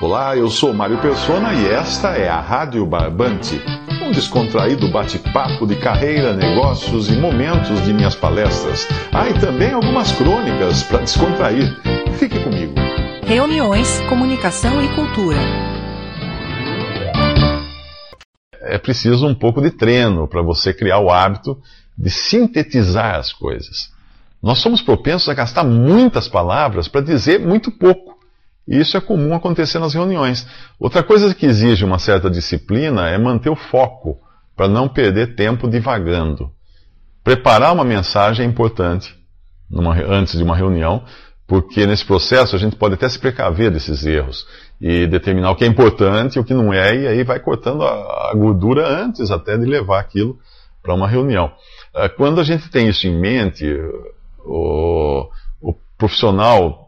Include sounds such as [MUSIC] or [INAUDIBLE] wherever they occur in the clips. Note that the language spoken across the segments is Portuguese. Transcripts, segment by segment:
Olá, eu sou Mário Persona e esta é a Rádio Barbante, um descontraído bate-papo de carreira, negócios e momentos de minhas palestras. Ah, e também algumas crônicas para descontrair. Fique comigo. Reuniões, comunicação e cultura. é preciso um pouco de treino para você criar o hábito de sintetizar as coisas. Nós somos propensos a gastar muitas palavras para dizer muito pouco. Isso é comum acontecer nas reuniões. Outra coisa que exige uma certa disciplina é manter o foco, para não perder tempo divagando. Preparar uma mensagem é importante numa, antes de uma reunião, porque nesse processo a gente pode até se precaver desses erros e determinar o que é importante e o que não é, e aí vai cortando a, a gordura antes até de levar aquilo para uma reunião. Ah, quando a gente tem isso em mente, o, o, profissional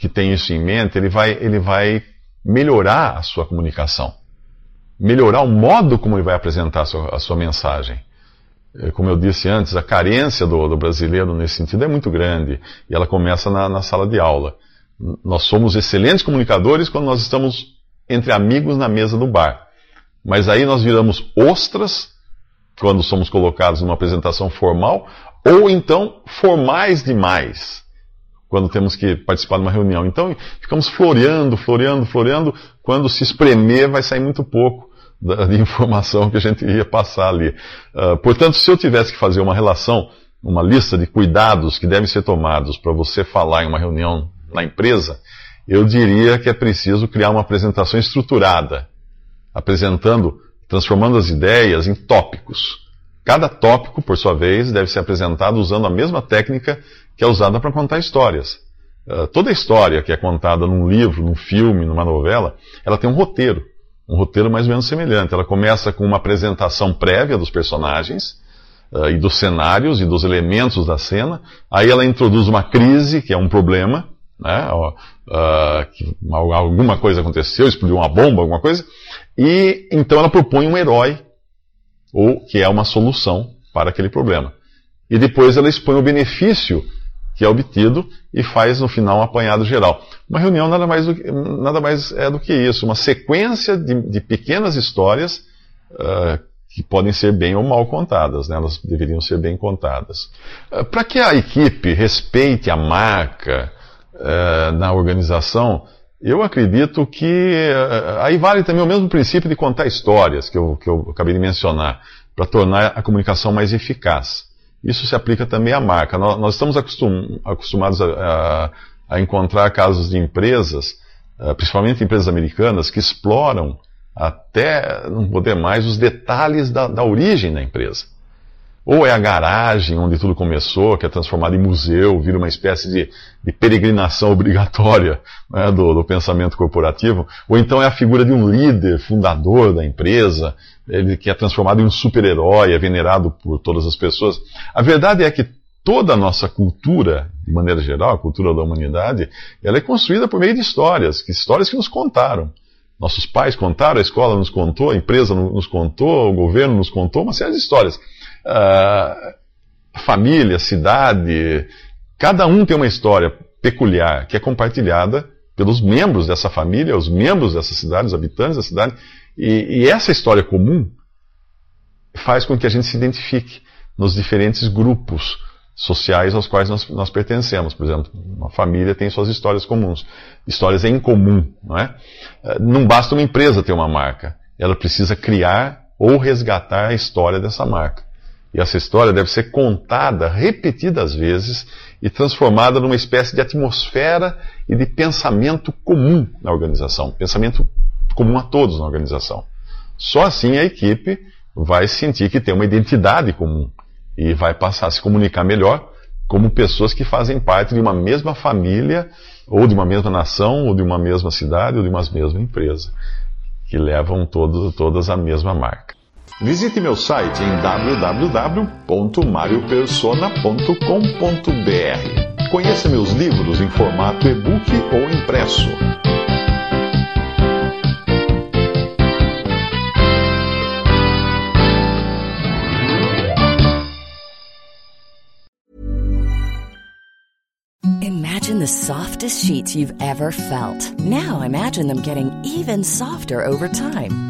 que tem isso em mente, ele vai, ele vai melhorar a sua comunicação, melhorar o modo como ele vai apresentar a sua, a sua mensagem. É, como eu disse antes, a carência do, do, brasileiro nesse sentido é muito grande e ela começa na, na sala de aula. Nós somos excelentes comunicadores quando nós estamos entre amigos na mesa do bar. Mas aí nós viramos ostras quando somos colocados numa apresentação formal, ou então formais demais quando temos que participar de uma reunião. Então ficamos floreando, floreando, floreando. Quando se espremer, vai sair muito pouco de informação que a gente ia passar ali. Uh, portanto, se eu tivesse que fazer uma relação, uma lista de cuidados que devem ser tomados para você falar em uma reunião na empresa, eu diria que é preciso criar uma apresentação estruturada, apresentando, transformando as ideias em tópicos. Cada tópico, por sua vez, deve ser apresentado usando a mesma técnica que é usada para contar histórias. Uh, toda história que é contada num livro, num filme, numa novela, ela tem um roteiro um roteiro mais ou menos semelhante. Ela começa com uma apresentação prévia dos personagens, uh, e dos cenários e dos elementos da cena. Aí ela introduz uma crise, que é um problema, né? Uh, que alguma coisa aconteceu, explodiu uma bomba, alguma coisa. E então ela propõe um herói, ou que é uma solução para aquele problema. E depois ela expõe o benefício que é obtido e faz no final um apanhado geral. Uma reunião nada mais, do nada mais é do que isso, uma sequência de, de pequenas histórias uh, que podem ser bem ou mal contadas, né? elas deveriam ser bem contadas. Uh, Para que a equipe respeite a marca uh, na organização, eu acredito que aí vale também o mesmo princípio de contar histórias que eu, que eu acabei de mencionar, para tornar a comunicação mais eficaz. Isso se aplica também à marca. Nós, nós estamos acostum, acostumados a, a, a, encontrar casos de empresas, uh, principalmente empresas americanas, que exploram até não poder mais os detalhes da, da origem da empresa. Ou é a garagem onde tudo começou, que é transformada em museu, vira uma espécie de, de peregrinação [LAUGHS] obrigatória né, do, do, pensamento corporativo. Ou então é a figura de um líder, fundador da empresa, ele que é transformado em um super-herói, é venerado por todas as pessoas. A verdade é que toda a nossa cultura, de maneira geral, a cultura da humanidade, ela é construída por meio de histórias, histórias que nos contaram. Nossos pais contaram, a escola nos contou, a empresa nos contou, o governo nos contou, uma série de histórias uh, família, cidade, cada um tem uma história peculiar que é compartilhada pelos membros dessa família, os membros dessa cidade, os habitantes da cidade, e, e essa história comum faz com que a gente se identifique nos diferentes grupos sociais aos quais nós, nós, pertencemos. Por exemplo, uma família tem suas histórias comuns, histórias em comum, não é? Eh, não basta uma empresa ter uma marca, ela precisa criar ou resgatar a história dessa marca. E essa história deve ser contada repetidas vezes e transformada numa espécie de atmosfera e de pensamento comum na organização, pensamento comum a todos na organização. Só assim a equipe vai sentir que tem uma identidade comum e vai passar a se comunicar melhor como pessoas que fazem parte de uma mesma família, ou de uma mesma nação, ou de uma mesma cidade, ou de uma mesma empresa, que levam todos, todas a mesma marca. Visite meu site em www.mariopersona.com.br. Conheça meus livros em formato e-book ou impresso. Imagine the softest sheets you've ever felt. Now imagine them getting even softer over time.